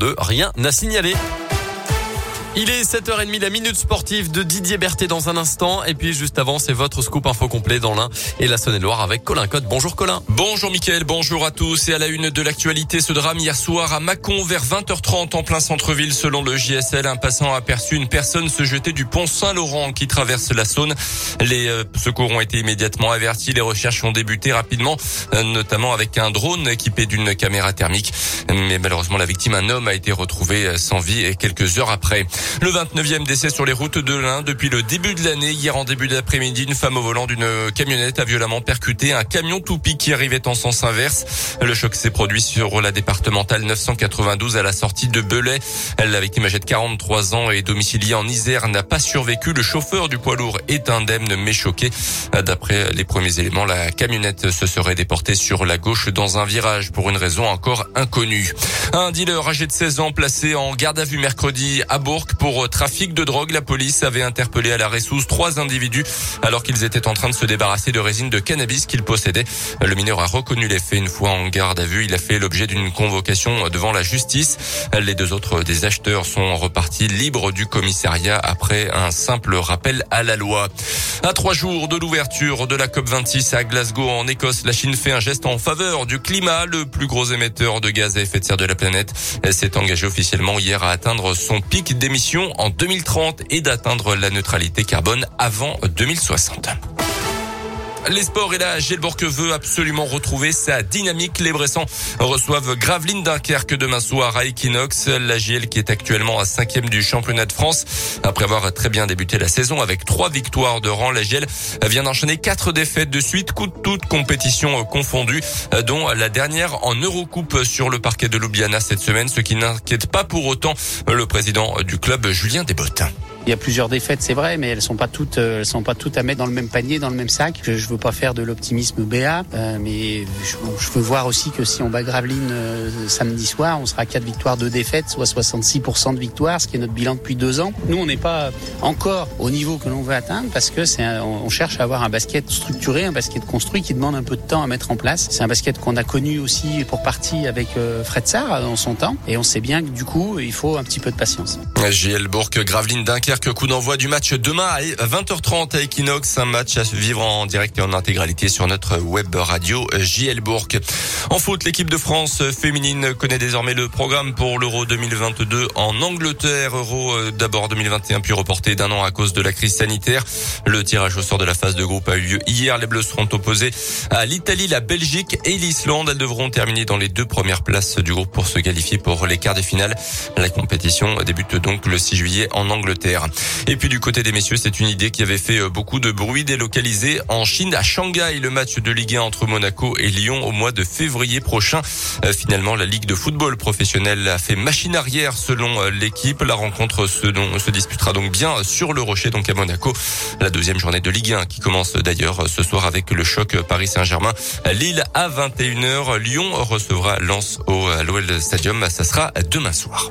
2022. Rien n'a signalé. Il est 7h30, la minute sportive de Didier Berthet dans un instant. Et puis juste avant, c'est votre scoop info complet dans l'Ain et la Saône-et-Loire avec Colin Cotte. Bonjour Colin. Bonjour Mickaël, bonjour à tous. Et à la une de l'actualité, ce drame hier soir à Mâcon vers 20h30 en plein centre-ville. Selon le JSL, un passant a aperçu une personne se jeter du pont Saint-Laurent qui traverse la Saône. Les euh, secours ont été immédiatement avertis. Les recherches ont débuté rapidement, euh, notamment avec un drone équipé d'une caméra thermique. Mais malheureusement, la victime, un homme, a été retrouvé euh, sans vie quelques heures après. Le 29e décès sur les routes de l'Ain depuis le début de l'année. Hier en début d'après-midi, une femme au volant d'une camionnette a violemment percuté un camion toupie qui arrivait en sens inverse. Le choc s'est produit sur la départementale 992 à la sortie de Belay. La victime âgée de 43 ans et domiciliée en Isère n'a pas survécu. Le chauffeur du poids lourd est indemne mais choqué. D'après les premiers éléments, la camionnette se serait déportée sur la gauche dans un virage pour une raison encore inconnue. Un dealer âgé de 16 ans placé en garde à vue mercredi à Bourg pour trafic de drogue. La police avait interpellé à la Ressousse trois individus alors qu'ils étaient en train de se débarrasser de résine de cannabis qu'ils possédaient. Le mineur a reconnu les faits une fois en garde à vue. Il a fait l'objet d'une convocation devant la justice. Les deux autres des acheteurs sont repartis libres du commissariat après un simple rappel à la loi. À trois jours de l'ouverture de la COP26 à Glasgow en Écosse, la Chine fait un geste en faveur du climat. Le plus gros émetteur de gaz à effet de serre de la planète s'est engagé officiellement hier à atteindre son pic en 2030 et d'atteindre la neutralité carbone avant 2060. Les sports et la Gelbourg veut absolument retrouver sa dynamique. Les Bressans reçoivent Gravelines Dunkerque demain soir à Equinox. La GL qui est actuellement à cinquième du championnat de France. Après avoir très bien débuté la saison avec trois victoires de rang, la GL vient d'enchaîner quatre défaites de suite, toutes compétitions confondues, dont la dernière en Eurocoupe sur le parquet de Ljubljana cette semaine, ce qui n'inquiète pas pour autant le président du club, Julien Desbottes. Il y a plusieurs défaites, c'est vrai, mais elles sont pas toutes, elles sont pas toutes à mettre dans le même panier, dans le même sac. Je, je veux pas faire de l'optimisme BA, euh, mais je, veux voir aussi que si on bat Gravelines euh, samedi soir, on sera à 4 victoires, 2 défaites, soit 66% de victoires, ce qui est notre bilan depuis deux ans. Nous, on n'est pas encore au niveau que l'on veut atteindre parce que on, cherche à avoir un basket structuré, un basket construit qui demande un peu de temps à mettre en place. C'est un basket qu'on a connu aussi pour partie avec euh, Fred Sarr dans son temps, et on sait bien que du coup, il faut un petit peu de patience. JL Bourg, Gravelines, Dunkerque. Coup d'envoi du match demain à 20h30 à Equinox. Un match à vivre en direct et en intégralité sur notre web radio JL Bourg. En foot, l'équipe de France féminine connaît désormais le programme pour l'Euro 2022 en Angleterre. Euro euh, d'abord 2021 puis reporté d'un an à cause de la crise sanitaire. Le tirage au sort de la phase de groupe a eu lieu hier. Les Bleus seront opposés à l'Italie, la Belgique et l'Islande. Elles devront terminer dans les deux premières places du groupe pour se qualifier pour les quarts de finale. La compétition débute donc le 6 juillet en Angleterre. Et puis du côté des messieurs, c'est une idée qui avait fait euh, beaucoup de bruit délocalisé en Chine, à Shanghai, le match de Ligue 1 entre Monaco et Lyon au mois de février prochain. Euh, finalement, la Ligue de football professionnel a fait machine arrière selon euh, l'équipe. La rencontre se, se disputera donc bien sur le Rocher, donc à Monaco. La deuxième journée de Ligue 1 qui commence d'ailleurs ce soir avec le choc Paris Saint-Germain. Lille à 21h. Lyon recevra Lens au l'OL Stadium. Ça sera demain soir.